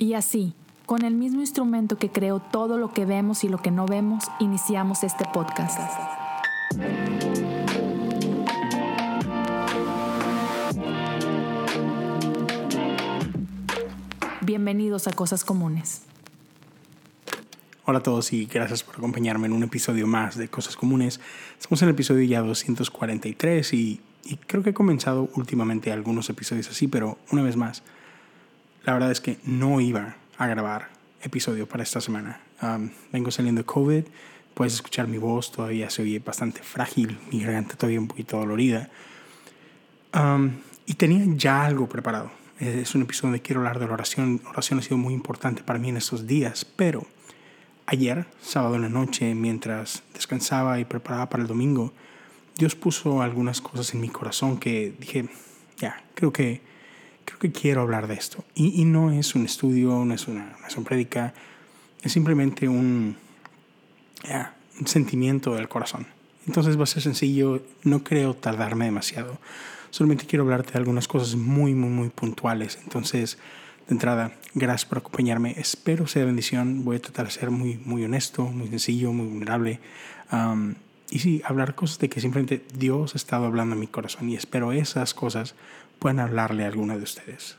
Y así, con el mismo instrumento que creó todo lo que vemos y lo que no vemos, iniciamos este podcast. Bienvenidos a Cosas Comunes. Hola a todos y gracias por acompañarme en un episodio más de Cosas Comunes. Estamos en el episodio ya 243 y, creo que he comenzado últimamente algunos episodios así, pero una vez más, la verdad es que no iba a grabar episodio para esta semana. vengo saliendo de COVID, puedes escuchar mi voz, todavía se oye bastante frágil, mi garganta todavía un poquito dolorida. y tenía ya algo preparado. Es un episodio donde quiero hablar de la oración. La oración ha sido muy importante para mí en estos días, pero ayer, sábado en la noche, mientras descansaba y preparaba para el domingo, Dios puso algunas cosas en mi corazón que dije, ya, creo que creo que quiero hablar de esto. Y, no es un estudio, no es una, no es una prédica, es simplemente un, un sentimiento del corazón. Entonces va a ser sencillo, no creo tardarme demasiado. Solamente quiero hablarte de algunas cosas muy, muy, muy puntuales. Entonces, de entrada, gracias por acompañarme. Espero sea bendición. Voy a tratar de ser muy, muy honesto, muy sencillo, muy vulnerable. y sí, hablar cosas de que simplemente Dios ha estado hablando en mi corazón. Y espero esas cosas puedan hablarle a alguna de ustedes.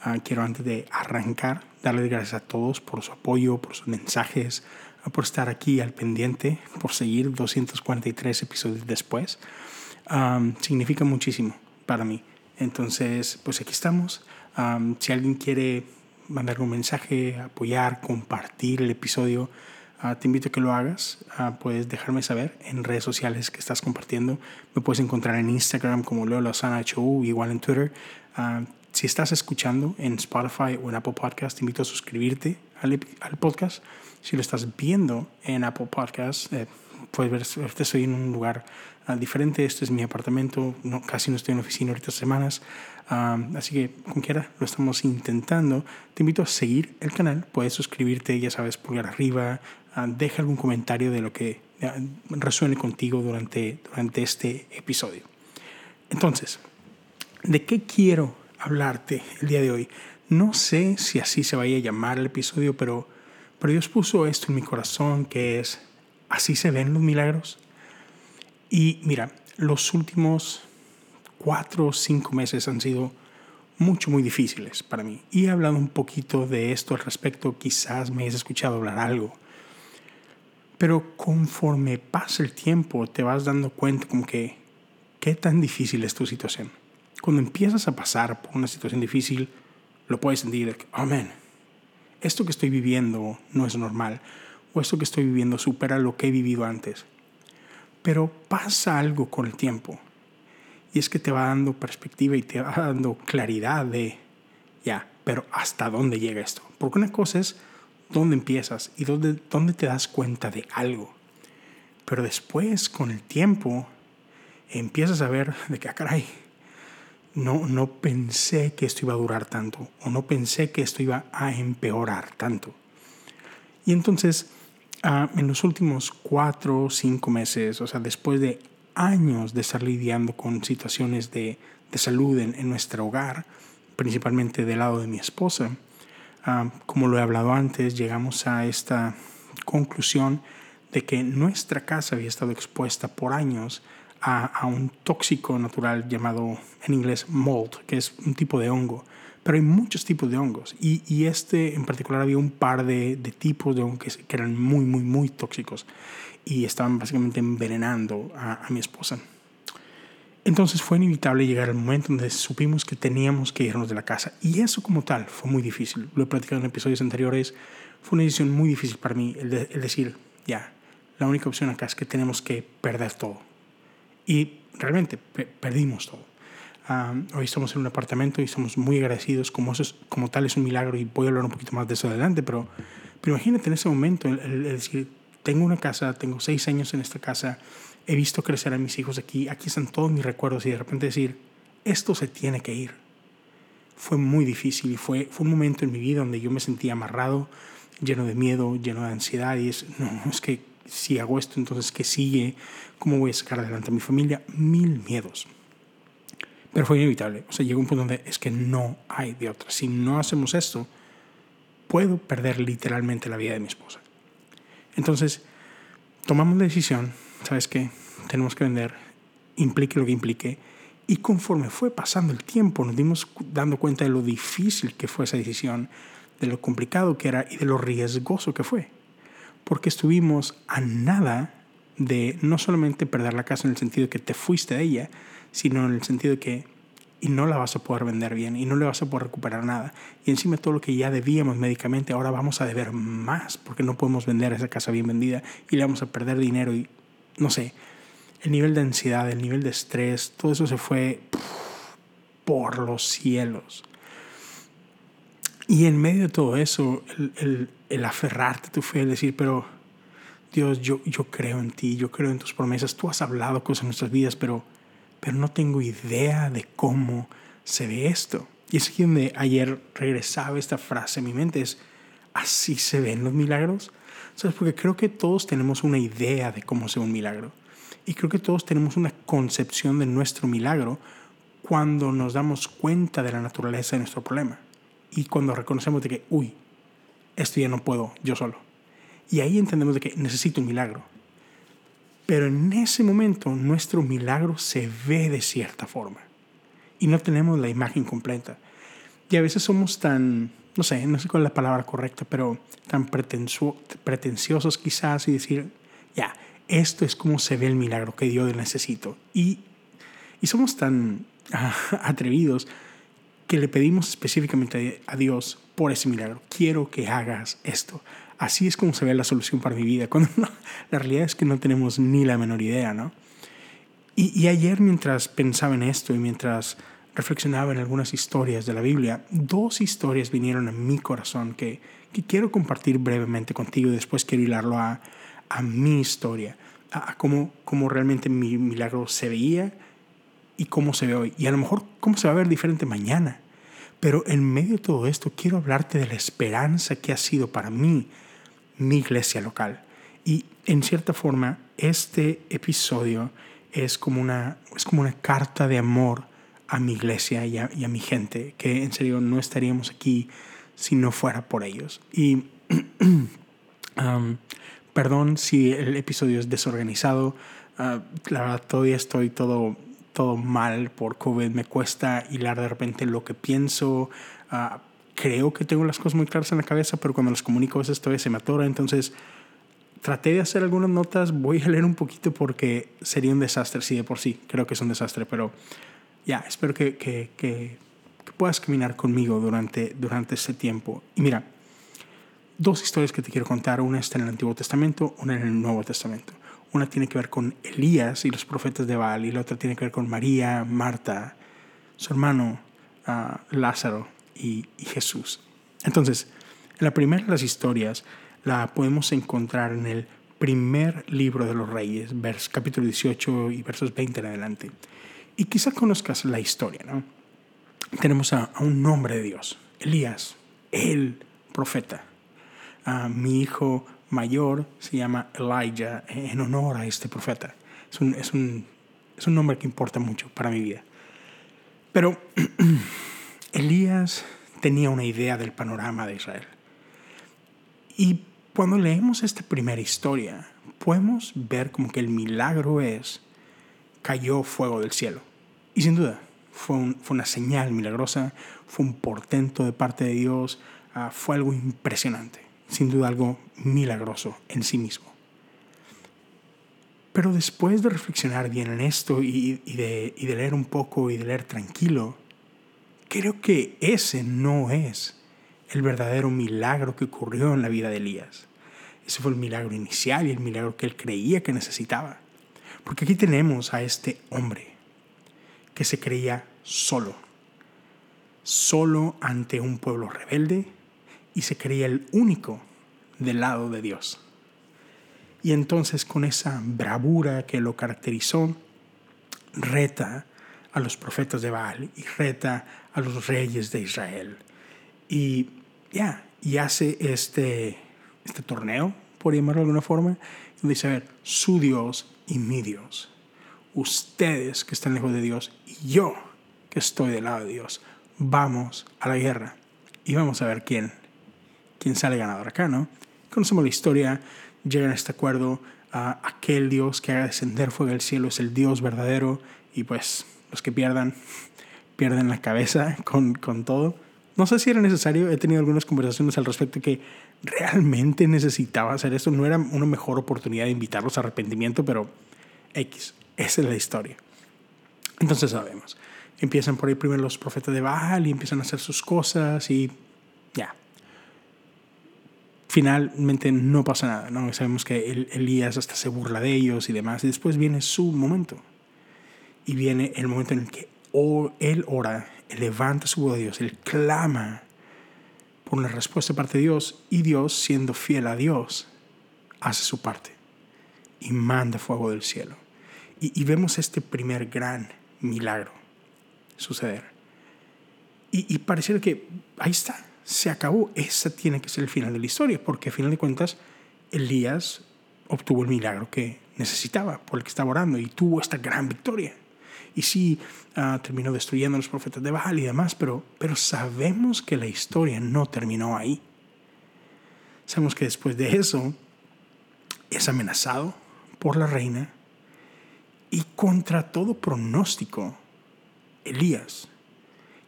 Ah, quiero antes de arrancar darles gracias a todos por su apoyo, por sus mensajes, ah, por estar aquí al pendiente, por seguir 243 episodios después. significa muchísimo para mí. Entonces, pues aquí estamos. si alguien quiere mandar un mensaje, apoyar, compartir el episodio, Ah, te invito a que lo hagas. Ah, puedes dejarme saber en redes sociales que estás compartiendo. Me puedes encontrar en Instagram como Leo Lozana HU, igual en Twitter. Ah, si estás escuchando en Spotify o en Apple Podcast, te invito a suscribirte al, al podcast. Si lo estás viendo en Apple Podcast, eh, puedes ver, estoy en un lugar diferente. Este es mi apartamento. No, casi no estoy en oficina ahorita semanas. así que, como quiera, lo estamos intentando. Te invito a seguir el canal. Puedes suscribirte, ya sabes, pulgar arriba, deja algún comentario de lo que ah, resuene contigo durante, durante este episodio. Entonces, ¿de qué quiero hablarte el día de hoy? No sé si así se vaya a llamar el episodio, pero, pero Dios puso esto en mi corazón, que es, así se ven los milagros. Y mira, los últimos cuatro o cinco meses han sido mucho, muy difíciles para mí. Y he hablado un poquito de esto al respecto, quizás me hayas escuchado hablar algo. Pero conforme pasa el tiempo, te vas dando cuenta como que qué tan difícil es tu situación. Cuando empiezas a pasar por una situación difícil, lo puedes sentir, amén, esto que estoy viviendo no es normal, o esto que estoy viviendo supera lo que he vivido antes. Pero pasa algo con el tiempo, y es que te va dando perspectiva y te va dando claridad de, ya, pero ¿hasta dónde llega esto? Porque una cosa es dónde empiezas y dónde, dónde te das cuenta de algo. Pero después, con el tiempo, empiezas a ver de que, ah, caray, no, no pensé que esto iba a durar tanto o no pensé que esto iba a empeorar tanto. Y entonces, ah, en los últimos cuatro o cinco meses, o sea, después de años de estar lidiando con situaciones de, de salud en, en nuestro hogar, principalmente del lado de mi esposa, Ah, como lo he hablado antes, llegamos a esta conclusión de que nuestra casa había estado expuesta por años a, un tóxico natural llamado en inglés mold, que es un tipo de hongo. Pero hay muchos tipos de hongos y, este en particular había un par de, tipos de hongos que, eran muy, muy, muy tóxicos y estaban básicamente envenenando a, a mi esposa. Entonces fue inevitable llegar al momento donde supimos que teníamos que irnos de la casa. Y eso como tal fue muy difícil. Lo he platicado en episodios anteriores. Fue una decisión muy difícil para mí el, decir, ya, la única opción acá es que tenemos que perder todo. Y realmente perdimos todo. hoy estamos en un apartamento y estamos muy agradecidos. Como, eso como tal es un milagro y voy a hablar un poquito más de eso adelante. Pero, pero imagínate en ese momento el decir, tengo una casa, tengo seis años en esta casa he visto crecer a mis hijos aquí, aquí están todos mis recuerdos y de repente decir, esto se tiene que ir. Fue muy difícil y fue, fue un momento en mi vida donde yo me sentía amarrado, lleno de miedo, lleno de ansiedad y es, no, es que si hago esto, entonces ¿qué sigue? ¿Cómo voy a sacar adelante a mi familia? Mil miedos. Pero fue inevitable. O sea, llegó un punto donde es que no hay de otra. Si no hacemos esto, puedo perder literalmente la vida de mi esposa. Entonces, tomamos la decisión, ¿sabes qué? Tenemos que vender, implique lo que implique. Y conforme fue pasando el tiempo, nos dimos dando cuenta de lo difícil que fue esa decisión, de lo complicado que era y de lo riesgoso que fue. Porque estuvimos a nada de no solamente perder la casa en el sentido de que te fuiste de ella, sino en el sentido de que y no la vas a poder vender bien y no le vas a poder recuperar nada. Y encima todo lo que ya debíamos médicamente, ahora vamos a deber más porque no podemos vender esa casa bien vendida y le vamos a perder dinero y no sé, el nivel de ansiedad, el nivel de estrés, todo eso se fue por los cielos. Y en medio de todo eso, el, el, aferrarte a tu fe, el decir, pero Dios, yo, yo creo en ti, yo creo en tus promesas, tú has hablado cosas en nuestras vidas, pero pero no tengo idea de cómo se ve esto. Y es aquí donde ayer regresaba esta frase en mi mente, es, ¿así se ven los milagros? ¿Sabes? Porque creo que todos tenemos una idea de cómo se ve un milagro. Y creo que todos tenemos una concepción de nuestro milagro cuando nos damos cuenta de la naturaleza de nuestro problema. Y cuando reconocemos de que, uy, esto ya no puedo yo solo. Y ahí entendemos de que necesito un milagro. Pero en ese momento nuestro milagro se ve de cierta forma y no tenemos la imagen completa. Y a veces somos tan, no sé, no sé cuál es la palabra correcta, pero tan pretenciosos quizás y decir, ya, esto es como se ve el milagro que Dios necesito. Y, y somos tan atrevidos que le pedimos específicamente a Dios por ese milagro. Quiero que hagas esto así es como se ve la solución para mi vida, cuando la realidad es que no tenemos ni la menor idea, ¿no? Y, ayer mientras pensaba en esto y mientras reflexionaba en algunas historias de la Biblia, dos historias vinieron a mi corazón que, que quiero compartir brevemente contigo y después quiero hilarlo a, a mi historia, a, cómo, cómo realmente mi milagro se veía y cómo se ve hoy. Y a lo mejor cómo se va a ver diferente mañana. Pero en medio de todo esto quiero hablarte de la esperanza que ha sido para mí mi iglesia local. Y en cierta forma, este episodio es como una, es como una carta de amor a mi iglesia y a, mi gente, que en serio no estaríamos aquí si no fuera por ellos. Y um, perdón si el episodio es desorganizado, uh, la verdad todavía estoy todo, todo mal por COVID, me cuesta hilar de repente lo que pienso. Uh, creo que tengo las cosas muy claras en la cabeza, pero cuando las comunico a veces todavía se me atora. Entonces traté de hacer algunas notas, voy a leer un poquito porque sería un desastre, sí, de por sí, creo que es un desastre, pero ya, espero que, que, que, puedas caminar conmigo durante, durante este tiempo. Y mira, dos historias que te quiero contar, una está en el Antiguo Testamento, una en el Nuevo Testamento. Una tiene que ver con Elías y los profetas de Baal, y la otra tiene que ver con María, Marta, su hermano uh, Lázaro y, Jesús. Entonces, la primera de las historias la podemos encontrar en el primer libro de los reyes, vers, capítulo 18 y versos 20 en adelante. Y quizá conozcas la historia, ¿no? Tenemos a, un hombre de Dios, Elías, el profeta. mi hijo mayor se llama Elijah en honor a este profeta. Es un, es un, es un nombre que importa mucho para mi vida. Pero Elías tenía una idea del panorama de Israel. Y cuando leemos esta primera historia, podemos ver como que el milagro es, cayó fuego del cielo. Y sin duda, fue, fue una señal milagrosa, fue un portento de parte de Dios, ah, fue algo impresionante, sin duda algo milagroso en sí mismo. Pero después de reflexionar bien en esto y, de, y de leer un poco y de leer tranquilo, Creo que ese no es el verdadero milagro que ocurrió en la vida de Elías. Ese fue el milagro inicial y el milagro que él creía que necesitaba. Porque aquí tenemos a este hombre que se creía solo, solo ante un pueblo rebelde y se creía el único del lado de Dios. Y entonces con esa bravura que lo caracterizó, reta a los profetas de Baal y reta a los reyes de Israel. Y ya, y hace este, este torneo, por llamarlo de alguna forma, donde dice, a ver, su Dios y mi Dios. Ustedes que están lejos de Dios y yo que estoy del lado de Dios. Vamos a la guerra y vamos a ver quién, quién sale ganador acá, ¿no? Conocemos la historia, llegan a este acuerdo, a aquel Dios que haga descender fuego del cielo es el Dios verdadero y pues los que pierdan, pierden la cabeza con, con todo. No sé si era necesario, he tenido algunas conversaciones al respecto que realmente necesitaba hacer esto. No era una mejor oportunidad de invitarlos a arrepentimiento, pero X, esa es la historia. Entonces sabemos, empiezan por ahí primero los profetas de Baal y empiezan a hacer sus cosas y ya. Finalmente no pasa nada, ¿no? Sabemos que Elías hasta se burla de ellos y demás, y después viene su momento. Y viene el momento en el que él ora, levanta su voz a Dios, él clama por una respuesta de parte de Dios, y Dios, siendo fiel a Dios, hace su parte y manda fuego del cielo. Y, vemos este primer gran milagro suceder. Y, y pareciera que ahí está, se acabó. Ese tiene que ser el final de la historia, porque a final de cuentas Elías obtuvo el milagro que necesitaba, por el que estaba orando, y tuvo esta gran victoria. Y sí, uh, terminó destruyendo a los profetas de Baal y demás, pero, pero sabemos que la historia no terminó ahí. Sabemos que después de eso es amenazado por la reina y contra todo pronóstico Elías,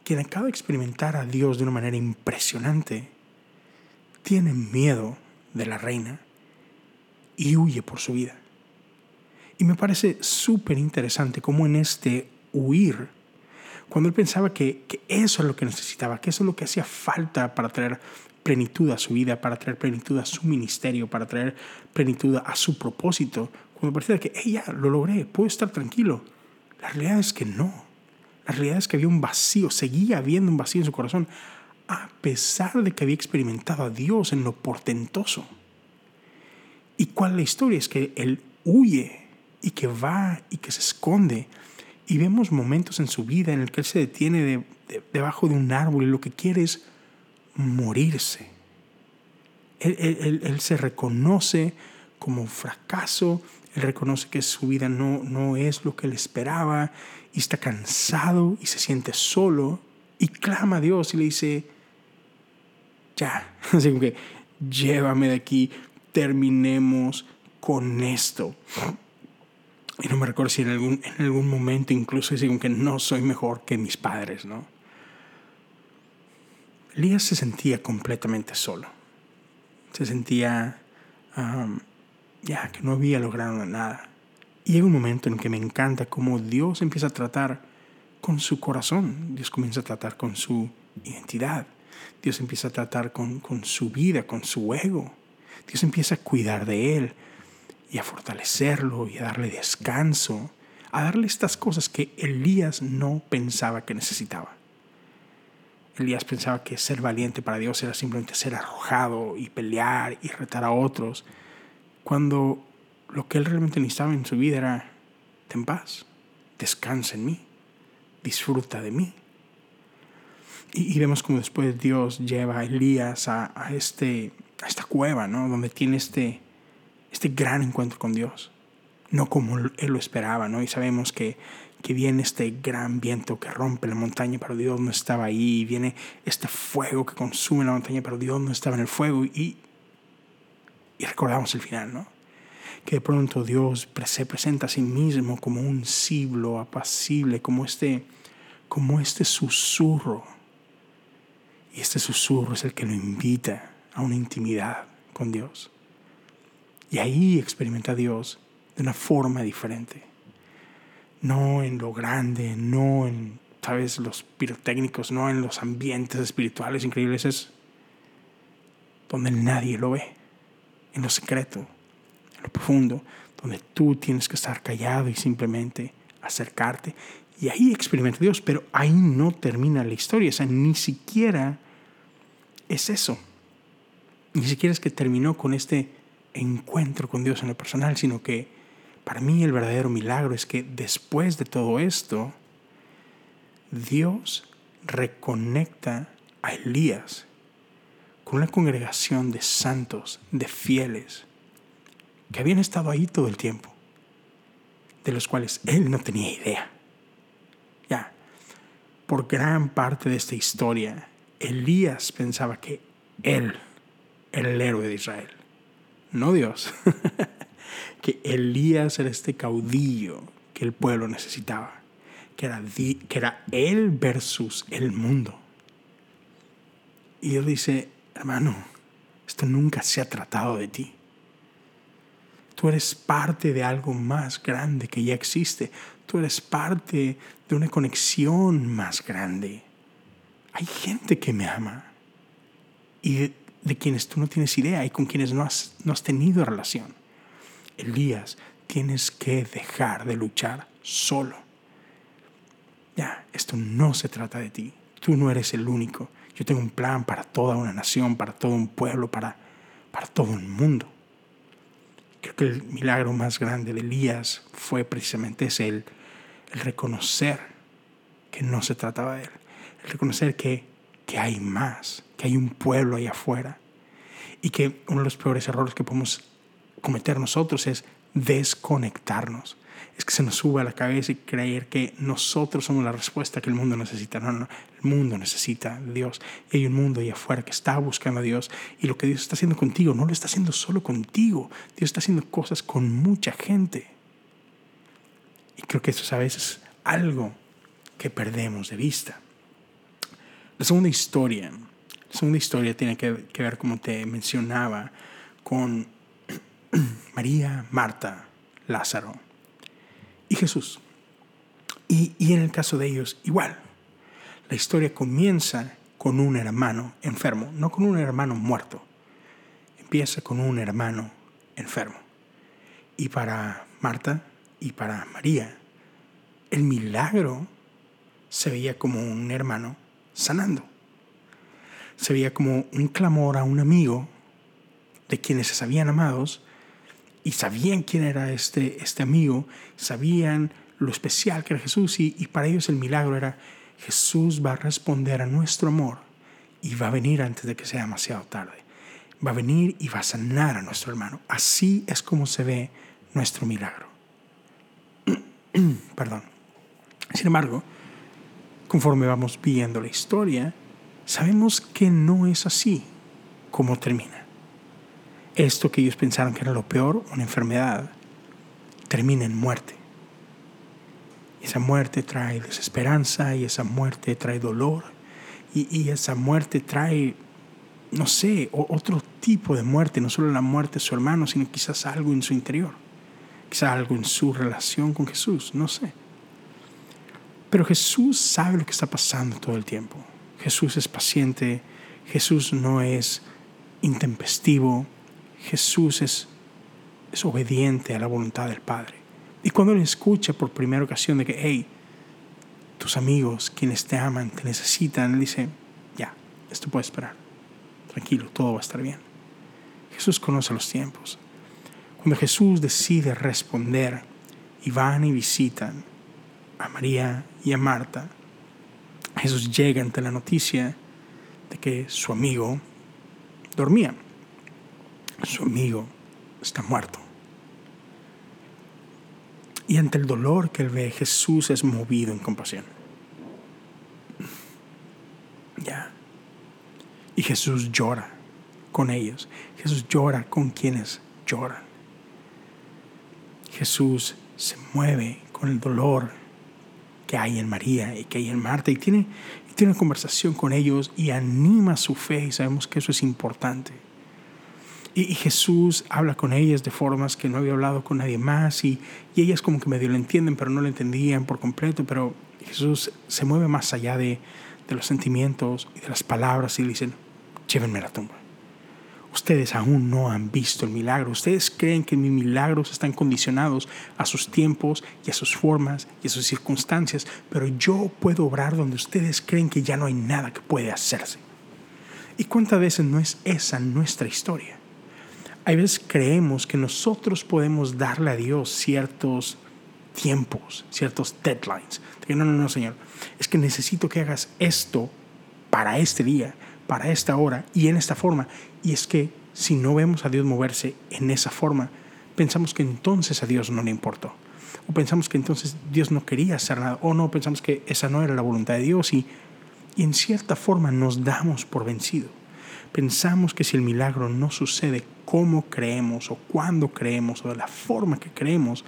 quien acaba de experimentar a Dios de una manera impresionante, tiene miedo de la reina y huye por su vida. Y me parece súper interesante cómo en este huir, cuando él pensaba que, que, eso es lo que necesitaba, que eso es lo que hacía falta para traer plenitud a su vida, para traer plenitud a su ministerio, para traer plenitud a su propósito, cuando parecía que ella lo logré, puedo estar tranquilo. La realidad es que no. La realidad es que había un vacío, seguía habiendo un vacío en su corazón, a pesar de que había experimentado a Dios en lo portentoso. ¿Y cuál es la historia? Es que él huye y que va y que se esconde. Y vemos momentos en su vida en el que él se detiene debajo de un árbol y lo que quiere es morirse. Él se reconoce como un fracaso, él reconoce que su vida no, no es lo que él esperaba y está cansado y se siente solo y clama a Dios y le dice, ya, así que llévame de aquí, terminemos con esto. Y no me recuerdo si en algún, en algún momento incluso dice que no soy mejor que mis padres, ¿no? Elías se sentía completamente solo. Se sentía ya que no había logrado nada. Y llega un momento en que me encanta cómo Dios empieza a tratar con su corazón, Dios comienza a tratar con su identidad, Dios empieza a tratar con, con su vida, con su ego, Dios empieza a cuidar de él y a fortalecerlo y a darle descanso, a darle estas cosas que Elías no pensaba que necesitaba. Elías pensaba que ser valiente para Dios era simplemente ser arrojado y pelear y retar a otros cuando lo que él realmente necesitaba en su vida era, ten paz, descansa en mí, disfruta de mí. Y, vemos como después Dios lleva a Elías a, este, a esta cueva, ¿no? Donde tiene este, este gran encuentro con Dios. No como él lo esperaba, ¿no? Y sabemos que, que viene este gran viento que rompe la montaña, pero Dios no estaba ahí. viene este fuego que consume la montaña, pero Dios no estaba en el fuego. Y, y recordamos el final, ¿no? Que de pronto Dios se presenta a sí mismo como un ciblo apacible, como este, como este susurro. Y este susurro es el que lo invita a una intimidad con Dios. Y ahí experimenta a Dios de una forma diferente. No en lo grande, no en, sabes, los pirotécnicos, no en los ambientes espirituales increíbles, es donde nadie lo ve en lo secreto, en lo profundo, donde tú tienes que estar callado y simplemente acercarte. Y ahí experimenta Dios, pero ahí no termina la historia, o sea, ni siquiera es eso. Ni siquiera es que terminó con este encuentro con Dios en lo personal, sino que para mí el verdadero milagro es que después de todo esto, Dios reconecta a Elías una congregación de santos, de fieles, que habían estado ahí todo el tiempo, de los cuales él no tenía idea. Ya, por gran parte de esta historia, Elías pensaba que él era el héroe de Israel, no Dios. que Elías era este caudillo que el pueblo necesitaba, que era, que era él versus el mundo. Y Dios dice, hermano, esto nunca se ha tratado de ti. Tú eres parte de algo más grande que ya existe. Tú eres parte de una conexión más grande. Hay gente que me ama y de, quienes tú no tienes idea y con quienes no has, no has tenido relación. Elías, tienes que dejar de luchar solo. Ya, esto no se trata de ti. Tú no eres el único. Yo tengo un plan para toda una nación, para todo un pueblo, para, para todo un mundo. Creo que el milagro más grande de Elías fue precisamente ese, el, reconocer que no se trataba de él, el reconocer que, que hay más, que hay un pueblo ahí afuera y que uno de los peores errores que podemos cometer nosotros es desconectarnos. Es que se nos sube a la cabeza y creer que nosotros somos la respuesta que el mundo necesita. No, no, el mundo necesita a Dios. Y hay un mundo ahí afuera que está buscando a Dios. Y lo que Dios está haciendo contigo no lo está haciendo solo contigo. Dios está haciendo cosas con mucha gente. Y creo que eso es a veces algo que perdemos de vista. La segunda historia, la segunda historia tiene que, que ver, como te mencionaba, con María, Marta, Lázaro y Jesús. Y, y en el caso de ellos, igual. La historia comienza con un hermano enfermo, no con un hermano muerto. Empieza con un hermano enfermo. Y para Marta y para María, el milagro se veía como un hermano sanando. Se veía como un clamor a un amigo de quienes se sabían amados y sabían quién era este, este amigo, sabían lo especial que era Jesús y, y para ellos el milagro era Jesús va a responder a nuestro amor y va a venir antes de que sea demasiado tarde. Va a venir y va a sanar a nuestro hermano. Así es como se ve nuestro milagro. Perdón. Sin embargo, conforme vamos viendo la historia, sabemos que no es así como termina esto que ellos pensaron que era lo peor, una enfermedad, termina en muerte. Y esa muerte trae desesperanza y esa muerte trae dolor y, esa muerte trae, no sé, otro tipo de muerte, no solo la muerte de su hermano, sino quizás algo en su interior, quizás algo en su relación con Jesús, no sé. Pero Jesús sabe lo que está pasando todo el tiempo. Jesús es paciente, Jesús no es intempestivo, Jesús es, obediente a la voluntad del Padre. Y cuando Él escucha por primera ocasión de que, hey, tus amigos, quienes te aman, te necesitan, Él dice, ya, esto puede esperar. Tranquilo, todo va a estar bien. Jesús conoce los tiempos. Cuando Jesús decide responder y van y visitan a María y a Marta, Jesús llega ante la noticia de que su amigo dormía su amigo está muerto. Y ante el dolor que él ve, Jesús es movido en compasión. Ya. Y Jesús llora con ellos. Jesús llora con quienes lloran. Jesús se mueve con el dolor que hay en María y que hay en Marta y tiene, y tiene una conversación con ellos y anima su fe y sabemos que eso es importante. Y, Jesús habla con ellas de formas que no había hablado con nadie más y, ellas como que medio lo entienden, pero no lo entendían por completo. Pero Jesús se mueve más allá de, de los sentimientos y de las palabras y le dicen, llévenme a la tumba. Ustedes aún no han visto el milagro. Ustedes creen que mis milagros están condicionados a sus tiempos y a sus formas y a sus circunstancias, pero yo puedo obrar donde ustedes creen que ya no hay nada que puede hacerse. ¿Y cuántas veces no es esa nuestra historia? Hay veces creemos que nosotros podemos darle a Dios ciertos tiempos, ciertos deadlines. no, no, no, Señor. Es que necesito que hagas esto para este día, para esta hora y en esta forma. Y es que si no vemos a Dios moverse en esa forma, pensamos que entonces a Dios no le importó. O pensamos que entonces Dios no quería hacer nada. O no, pensamos que esa no era la voluntad de Dios. Y, y en cierta forma nos damos por vencido. Pensamos que si el milagro no sucede como creemos o cuando creemos o de la forma que creemos,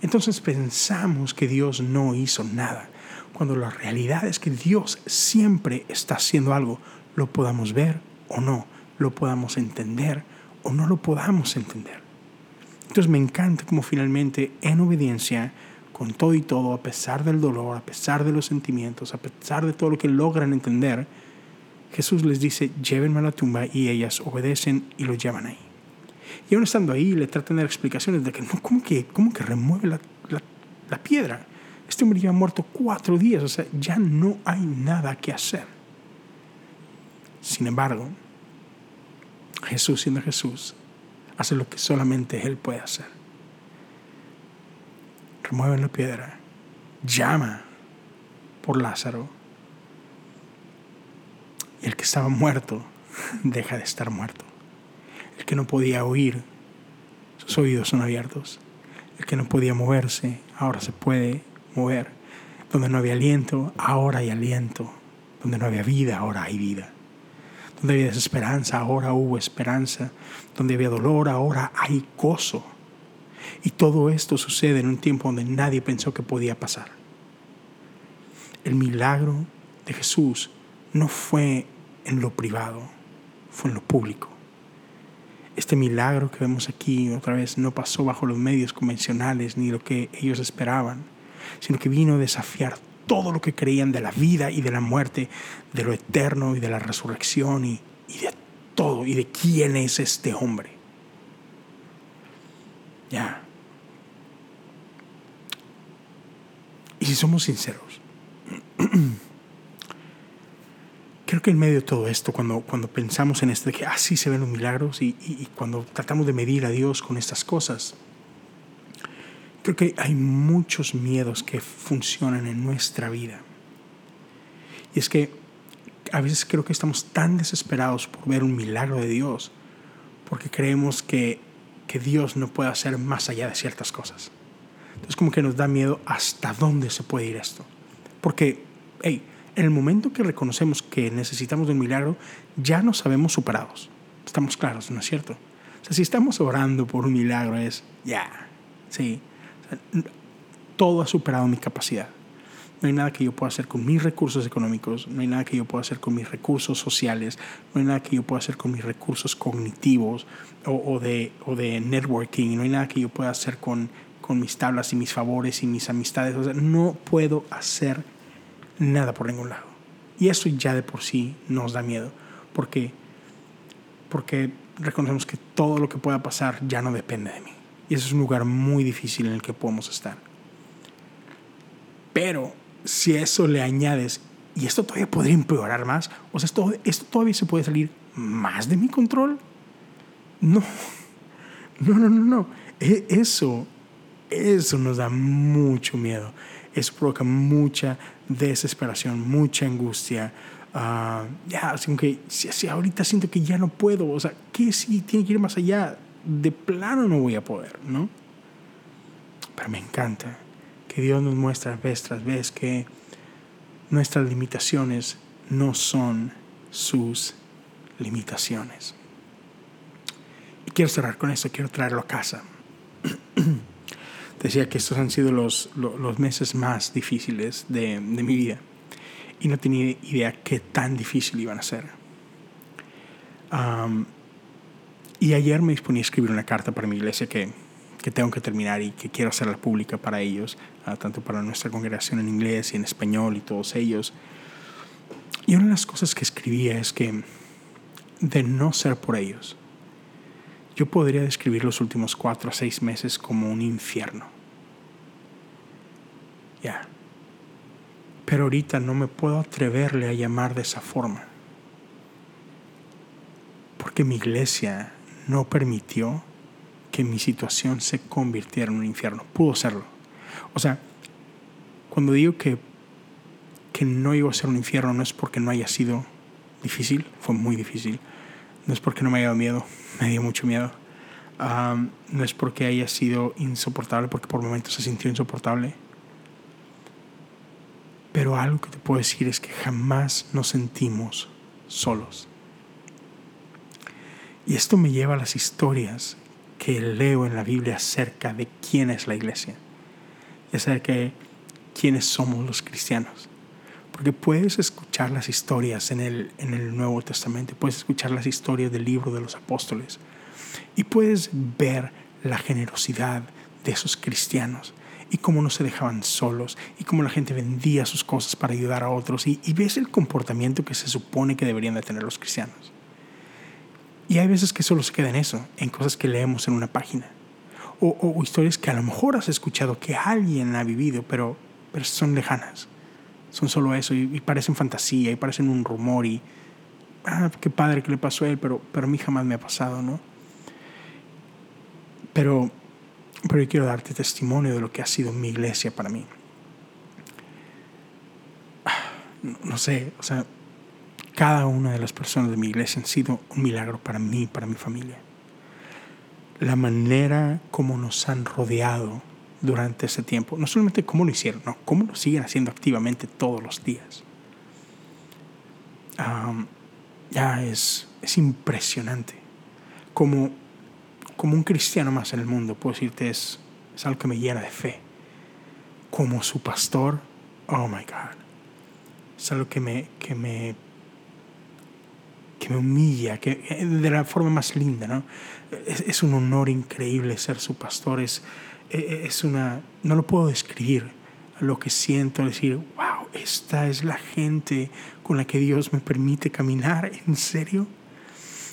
entonces pensamos que Dios no hizo nada, cuando la realidad es que Dios siempre está haciendo algo, lo podamos ver o no, lo podamos entender o no lo podamos entender. Entonces me encanta como finalmente en obediencia, con todo y todo, a pesar del dolor, a pesar de los sentimientos, a pesar de todo lo que logran entender, Jesús les dice, llévenme a la tumba y ellas obedecen y lo llevan ahí. Y aún estando ahí, le tratan de dar explicaciones de que, no, ¿cómo que, cómo que remueve la, la piedra? Este hombre ha muerto cuatro días, o sea, ya no hay nada que hacer. Sin embargo, Jesús siendo Jesús, hace lo que solamente Él puede hacer. Remueve la piedra, llama por Lázaro el que estaba muerto deja de estar muerto. El que no podía oír, sus oídos son abiertos. El que no podía moverse, ahora se puede mover. Donde no había aliento, ahora hay aliento. Donde no había vida, ahora hay vida. Donde había desesperanza, ahora hubo esperanza. Donde había dolor, ahora hay gozo. Y todo esto sucede en un tiempo donde nadie pensó que podía pasar. El milagro de Jesús no fue en lo privado, fue en lo público. Este milagro que vemos aquí otra vez no pasó bajo los medios convencionales ni lo que ellos esperaban, sino que vino a desafiar todo lo que creían de la vida y de la muerte, de lo eterno y de la resurrección y, de todo y de quién es este hombre. Ya. Y si somos sinceros, creo que en medio de todo esto, cuando, cuando pensamos en esto de que así ah, se ven los milagros y, y, cuando tratamos de medir a Dios con estas cosas, creo que hay muchos miedos que funcionan en nuestra vida. Y es que a veces creo que estamos tan desesperados por ver un milagro de Dios porque creemos que, que Dios no puede hacer más allá de ciertas cosas. Entonces como que nos da miedo hasta dónde se puede ir esto. Porque, hey, en el momento que reconocemos que necesitamos de un milagro, ya nos sabemos superados. Estamos claros, ¿no es cierto? O sea, si estamos orando por un milagro es, ya, sí, todo ha superado mi capacidad. No hay nada que yo pueda hacer con mis recursos económicos, no hay nada que yo pueda hacer con mis recursos sociales, no hay nada que yo pueda hacer con mis recursos cognitivos o, de, o de networking, no hay nada que yo pueda hacer con, con mis tablas y mis favores y mis amistades. O sea, no puedo hacer nada por ningún lado. Y eso ya de por sí nos da miedo, porque, porque reconocemos que todo lo que pueda pasar ya no depende de mí. Y eso es un lugar muy difícil en el que podemos estar. Pero si eso le añades, y esto todavía podría empeorar más, o sea, esto, esto todavía se puede salir más de mi control. No, no, no, no, no. E, eso, eso nos da mucho miedo. Eso provoca mucha desesperación, mucha angustia. Uh, ya, así que si, ahorita siento que ya no puedo, o sea, ¿qué si tiene que ir más allá? De plano no voy a poder, ¿no? Pero me encanta que Dios nos muestra vez tras vez que nuestras limitaciones no son sus limitaciones. Y quiero cerrar con esto, quiero traerlo a casa. Decía que estos han sido los, los, meses más difíciles de, de, mi vida y no tenía idea qué tan difícil iban a ser. y ayer me disponía a escribir una carta para mi iglesia que, que tengo que terminar y que quiero hacerla pública para ellos, ah, tanto para nuestra congregación en inglés y en español y todos ellos. Y una de las cosas que escribía es que de no ser por ellos, yo podría describir los últimos cuatro a seis meses como un infierno. Ya. Pero ahorita no me puedo atreverle a llamar de esa forma. Porque mi iglesia no permitió que mi situación se convirtiera en un infierno. Pudo serlo. O sea, cuando digo que, que no iba a ser un infierno, no es porque no haya sido difícil, fue muy difícil. No es porque no me haya dado miedo, me dio mucho miedo. no es porque haya sido insoportable, porque por momentos se sintió insoportable. Pero algo que te puedo decir es que jamás nos sentimos solos. Y esto me lleva a las historias que leo en la Biblia acerca de quién es la iglesia y acerca de quiénes somos los cristianos. Porque puedes escuchar las historias en el, en el Nuevo Testamento, puedes escuchar las historias del libro de los apóstoles y puedes ver la generosidad de esos cristianos y cómo no se dejaban solos y cómo la gente vendía sus cosas para ayudar a otros y, ves el comportamiento que se supone que deberían de tener los cristianos. Y hay veces que solo se queda en eso, en cosas que leemos en una página o, historias que a lo mejor has escuchado que alguien ha vivido, pero, pero son lejanas. Son solo eso y, parecen fantasía y parecen un rumor y, ah, qué padre que le pasó a él, pero, pero a mí jamás me ha pasado, ¿no? Pero, pero yo quiero darte testimonio de lo que ha sido mi iglesia para mí. No, sé, o sea, cada una de las personas de mi iglesia han sido un milagro para mí, para mi familia. La manera como nos han rodeado durante ese tiempo, no solamente cómo lo hicieron, no, cómo lo siguen haciendo activamente todos los días. ya es, es impresionante como como un cristiano más en el mundo, puedo decirte, es, es algo que me llena de fe. Como su pastor, oh my God. Es algo que me, que me, que me humilla, que, de la forma más linda, ¿no? Es, es un honor increíble ser su pastor, es, es una, no lo puedo describir, lo que siento, decir, wow, esta es la gente con la que Dios me permite caminar, ¿en serio?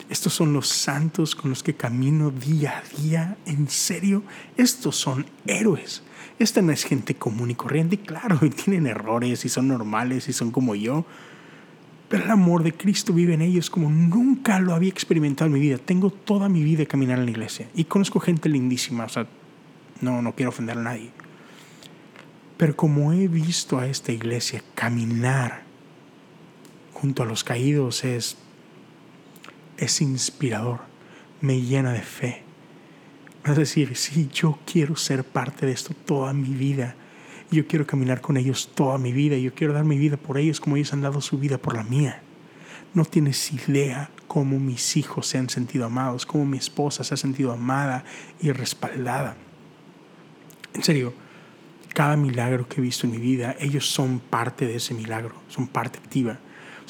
Estos son los santos con los que camino día a día. ¿En serio? Estos son héroes. Esta no es gente común y corriente. claro, y tienen errores y son normales y son como yo. Pero el amor de Cristo vive en ellos como nunca lo había experimentado en mi vida. Tengo toda mi vida caminar en la iglesia. Y conozco gente lindísima. O sea, no, no quiero ofender a nadie. Pero como he visto a esta iglesia caminar junto a los caídos es es inspirador, me llena de fe. Es decir, sí, yo quiero ser parte de esto toda mi vida. Yo quiero caminar con ellos toda mi vida. Yo quiero dar mi vida por ellos como ellos han dado su vida por la mía. No tienes idea cómo mis hijos se han sentido amados, cómo mi esposa se ha sentido amada y respaldada. En serio, cada milagro que he visto en mi vida, ellos son parte de ese milagro, son parte activa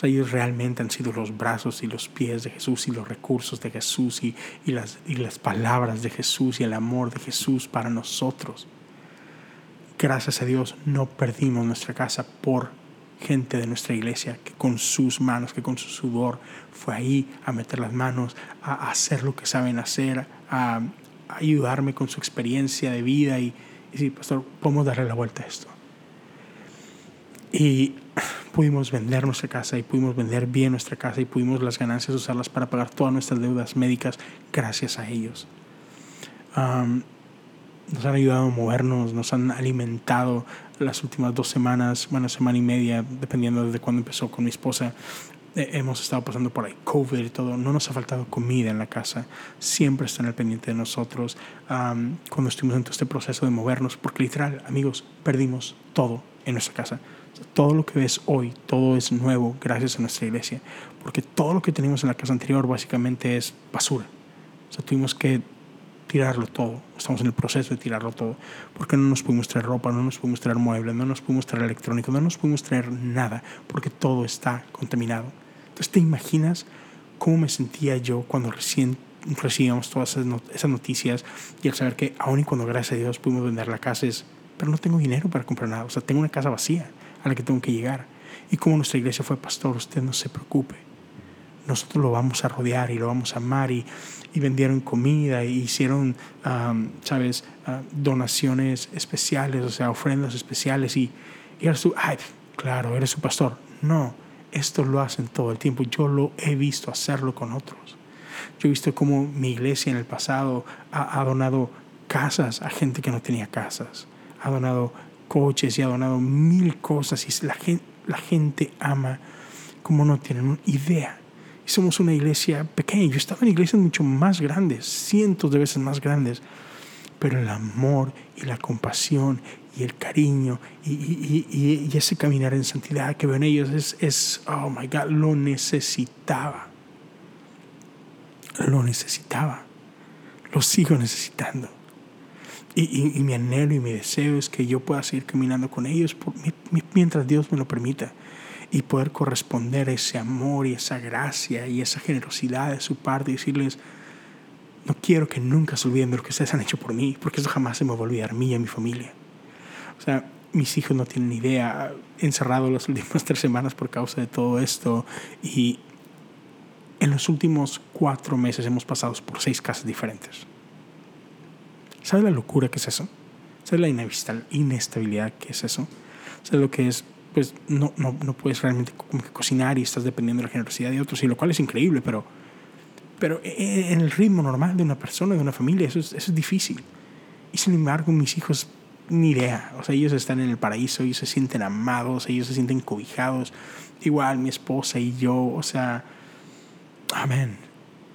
ellos realmente han sido los brazos y los pies de Jesús y los recursos de Jesús y, las, y las palabras de Jesús y el amor de Jesús para nosotros. Gracias a Dios no perdimos nuestra casa por gente de nuestra iglesia que con sus manos, que con su sudor fue ahí a meter las manos, a hacer lo que saben hacer, a, ayudarme con su experiencia de vida y, y decir, pastor, podemos darle la vuelta a esto. Y pudimos vender nuestra casa y pudimos vender bien nuestra casa y pudimos las ganancias usarlas para pagar todas nuestras deudas médicas gracias a ellos. nos han ayudado a movernos, nos han alimentado las últimas dos semanas, una semana y media, dependiendo de cuándo empezó con mi esposa. Eh, hemos estado pasando por ahí COVID y todo. No nos ha faltado comida en la casa. Siempre están al pendiente de nosotros cuando estuvimos en todo este proceso de movernos, porque literal, amigos, perdimos todo en nuestra casa todo lo que ves hoy, todo es nuevo gracias a nuestra iglesia, porque todo lo que teníamos en la casa anterior básicamente es basura. O sea, tuvimos que tirarlo todo, estamos en el proceso de tirarlo todo, porque no nos pudimos traer ropa, no nos pudimos traer muebles, no nos pudimos traer electrónico, no nos pudimos traer nada, porque todo está contaminado. Entonces, ¿te imaginas cómo me sentía yo cuando recién recibíamos todas esas noticias y el saber que aún y cuando gracias a Dios pudimos vender la casa es, pero no tengo dinero para comprar nada, o sea, tengo una casa vacía a la que tengo que llegar. Y como nuestra iglesia fue pastor, usted no se preocupe. Nosotros lo vamos a rodear y lo vamos a amar y, y vendieron comida y hicieron, ¿sabes?, ah, donaciones especiales, o sea, ofrendas especiales y, y eres tú, ay, claro, eres su pastor. No, esto lo hacen todo el tiempo. Yo lo he visto hacerlo con otros. Yo he visto cómo mi iglesia en el pasado ha, donado casas a gente que no tenía casas. Ha donado coches y ha donado mil cosas y la gente, la gente ama como no tienen idea. Y somos una iglesia pequeña. Yo estaba en iglesias mucho más grandes, cientos de veces más grandes. Pero el amor y la compasión y el cariño y, y, y, ese caminar en santidad que veo en ellos es, es, oh my God, lo necesitaba. lo necesitaba, lo sigo necesitando. Y, mi anhelo y mi deseo es que yo pueda seguir caminando con ellos mientras Dios me lo permita y poder corresponder a ese amor y esa gracia y esa generosidad de su parte y decirles, no quiero que nunca se olviden de lo que ustedes han hecho por mí, porque eso jamás se me va a olvidar mí y a mi familia. O sea, mis hijos no tienen idea, encerrado las últimas tres semanas por causa de todo esto y en los últimos cuatro meses hemos pasado por seis casas diferentes. ¿Sabes la locura que es eso? ¿Sabes la inestabilidad que es eso? ¿Sabes lo que es? Pues no, no, no puedes realmente cocinar y estás dependiendo de la generosidad de otros, y lo cual es increíble, pero, pero e, e, en el ritmo normal de una persona, de una familia, eso es, eso es difícil. Y sin embargo, mis hijos, ni idea. O sea, ellos están en el paraíso, ellos se sienten amados, ellos se sienten cobijados. Igual mi esposa y yo, o sea, amén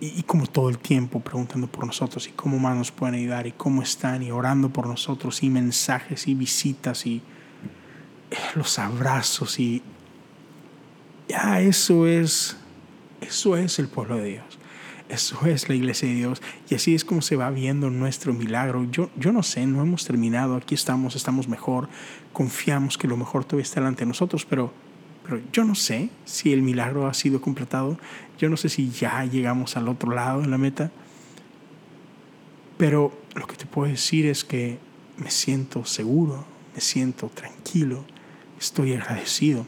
y, como todo el tiempo preguntando por nosotros y cómo más nos pueden ayudar y cómo están y orando por nosotros y mensajes y visitas y eh, los abrazos y ya eso es eso es el pueblo de Dios. Eso es la iglesia de Dios. Y así es como se va viendo nuestro milagro. Yo, yo no sé, no hemos terminado. Aquí estamos, estamos mejor. Confiamos que lo mejor todavía está delante de nosotros, pero pero yo no sé si el milagro ha sido completado, yo no sé si ya llegamos al otro lado de la meta, pero lo que te puedo decir es que me siento seguro, me siento tranquilo, estoy agradecido.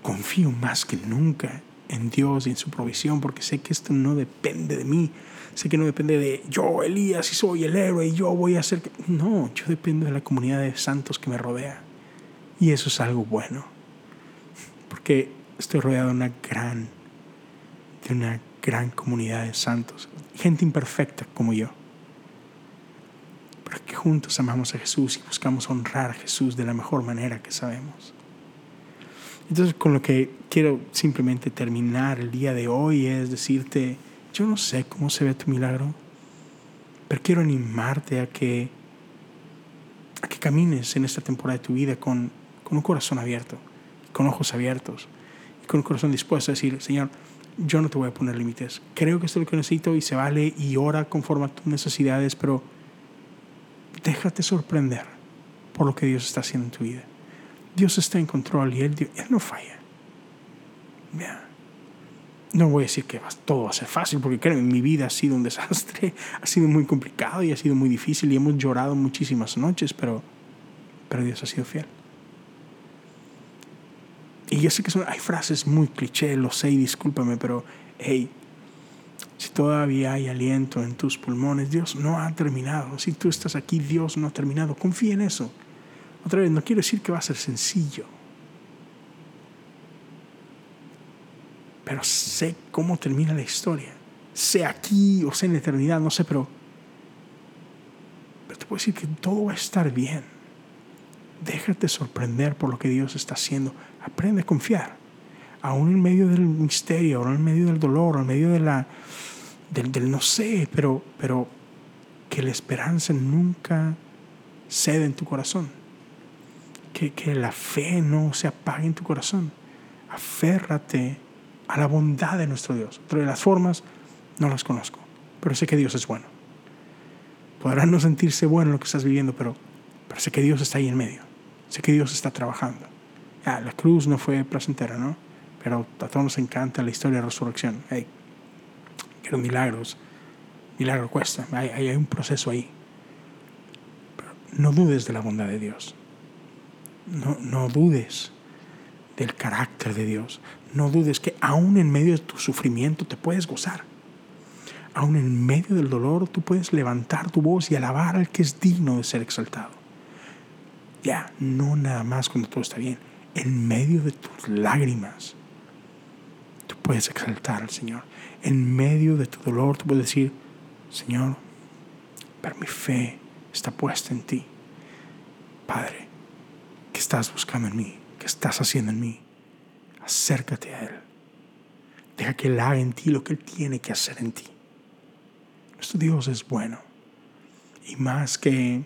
Confío más que nunca en Dios y en su provisión, porque sé que esto no depende de mí. Sé que no depende de yo, Elías, y soy el héroe, y yo voy a hacer... No, yo dependo de la comunidad de santos que me rodea. Y eso es algo bueno. Porque estoy rodeado de una gran, de una gran comunidad de santos. Gente imperfecta como yo. Pero que juntos amamos a Jesús y buscamos honrar a Jesús de la mejor manera que sabemos. Entonces con lo que quiero simplemente terminar el día de hoy es decirte, yo no sé cómo se ve tu milagro, pero quiero animarte a que a que camines en esta temporada de tu vida con con un corazón abierto, con ojos abiertos y con un corazón dispuesto a decir, Señor, yo no te voy a poner límites. Creo que esto es lo que necesito y se vale y ora conforme a tus necesidades, pero déjate sorprender por lo que Dios está haciendo en tu vida. Dios está en control y Él, él no falla. No voy a decir que todo va a ser fácil, porque créeme, mi vida ha sido un desastre, ha sido muy complicado y ha sido muy difícil y hemos llorado muchísimas noches, pero, pero Dios ha sido fiel. Y yo sé que son, hay frases muy cliché, lo sé y discúlpame, pero hey, si todavía hay aliento en tus pulmones, Dios no ha terminado. Si tú estás aquí, Dios no ha terminado. Confía en eso. Otra vez, no quiero decir que va a ser sencillo. Pero sé cómo termina la historia. Sé aquí o sé en la eternidad, no sé, pero, pero te puedo decir que todo va a estar bien. Déjate sorprender por lo que Dios está haciendo. Aprende a confiar. Aún en medio del misterio, aún en medio del dolor, en medio de la, del, no sé, pero, pero que la esperanza nunca cede en tu corazón. Que, la fe no se apague en tu corazón. Aférrate a la bondad de nuestro Dios. Pero de las formas no las conozco, pero sé que Dios es bueno. Podrás no sentirse bueno en lo que estás viviendo, pero, pero sé que Dios está ahí en medio. Sé que Dios está trabajando. La cruz no fue placentera, ¿no? Pero a todos nos encanta la historia de la resurrección. Hey, quiero milagros. Milagro cuesta. Hay, hay un proceso ahí. No dudes de la bondad de Dios. No, no dudes del carácter de Dios. No dudes que aún en medio de tu sufrimiento te puedes gozar. Aún en medio del dolor tú puedes levantar tu voz y alabar al que es digno de ser exaltado. Ya, no nada más cuando todo está bien. En medio de tus lágrimas, tú puedes exaltar al Señor. En medio de tu dolor, tú puedes decir, Señor, pero mi fe está puesta en ti. Padre, ¿qué estás buscando en mí? ¿Qué estás haciendo en mí? Acércate a Él. Deja que Él haga en ti lo que Él tiene que hacer en ti. Nuestro Dios es bueno. Y más que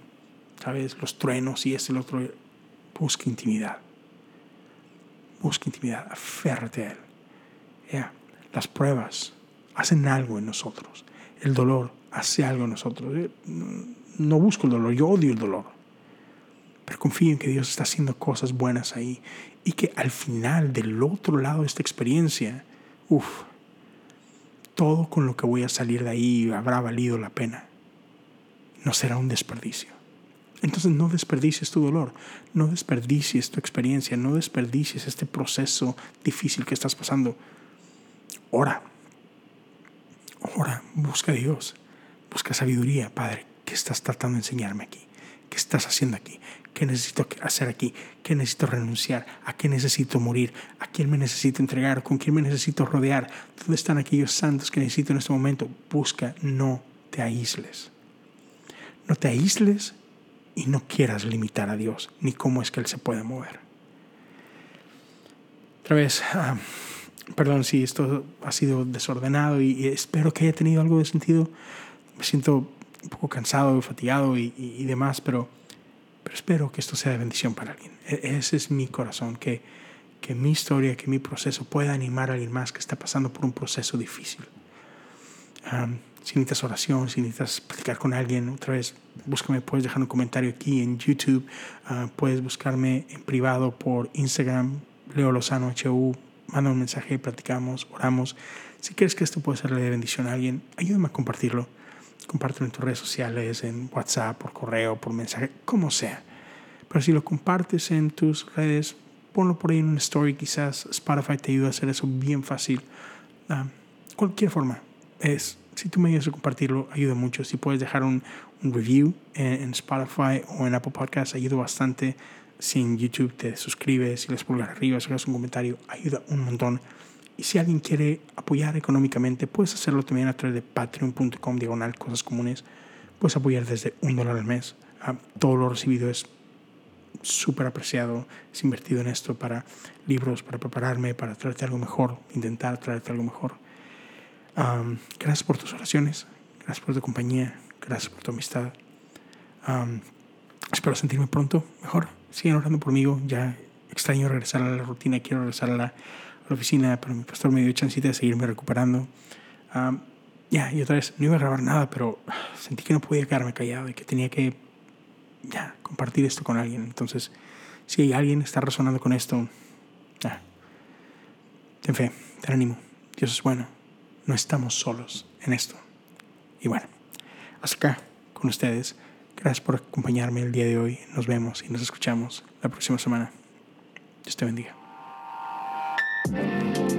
¿sabes? Los truenos y este el otro. Busca intimidad. Busca intimidad. Aférrate a Él. las pruebas hacen algo en nosotros. El dolor hace algo en nosotros. No busco el dolor, yo odio el dolor. Confío en que Dios está haciendo cosas buenas ahí y que al final del otro lado de esta experiencia, uff, todo con lo que voy a salir de ahí habrá valido la pena. No será un desperdicio. Entonces no desperdicies tu dolor, no desperdicies tu experiencia, no desperdicies este proceso difícil que estás pasando. Ora, ora, busca a Dios, busca sabiduría, Padre. ¿Qué estás tratando de enseñarme aquí? ¿Qué estás haciendo aquí? ¿Qué necesito hacer aquí? ¿Qué necesito renunciar? ¿A qué necesito morir? ¿A quién me necesito entregar? ¿Con quién me necesito rodear? ¿Dónde están aquellos santos que necesito en este momento? Busca, no te aísles. No te aísles y no quieras limitar a Dios, ni cómo es que Él se puede mover. Otra vez, ah, perdón si esto ha sido desordenado y, espero que haya tenido algo de sentido. Me siento un poco cansado, fatigado y, y, demás, pero, pero espero que esto sea de bendición para alguien. E, ese es mi corazón, que, que mi historia, que mi proceso pueda animar a alguien más que está pasando por un proceso difícil. Ah, si necesitas oración, si necesitas platicar con alguien, otra vez, búscame, puedes dejar un comentario aquí en YouTube, ah, puedes buscarme en privado por Instagram, Leo Lozano HU, manda un mensaje, platicamos, oramos. Si crees que esto puede serle de bendición a alguien, ayúdame a compartirlo. Compártelo en tus redes sociales, en WhatsApp, por correo, por mensaje, como sea. Pero si lo compartes en tus redes, ponlo por ahí en una story, quizás Spotify te ayuda a hacer eso bien fácil. Uh, cualquier forma, es si tú me ayudas a compartirlo, ayuda mucho. Si puedes dejar un, review en, Spotify o en Apple Podcasts, ayuda bastante. Si en YouTube te suscribes, si les pulgar arriba, si hagas un comentario, ayuda un montón. Y si alguien quiere apoyar económicamente, puedes hacerlo también a través de patreon.com diagonal cosas comunes. Puedes apoyar desde un dólar al mes. Ah, todo lo recibido es súper apreciado. Es invertido en esto para libros, para prepararme, para traerte algo mejor, intentar traerte algo mejor gracias por tus oraciones, gracias por tu compañía, gracias por tu amistad. espero sentirme pronto mejor. Sigan orando por mí. Ya extraño regresar a la rutina, quiero regresar a la, oficina, pero mi pastor me dio chancita de seguirme recuperando. ya, y otra vez, no iba a grabar nada, pero sentí que no podía quedarme callado y que tenía que ya, compartir esto con alguien. Entonces, si alguien está resonando con esto, ya, ten fe, ten ánimo. Dios es bueno no estamos solos en esto. Y bueno, hasta acá con ustedes. Gracias por acompañarme el día de hoy. Nos vemos y nos escuchamos la próxima semana. Dios te bendiga. Thank you.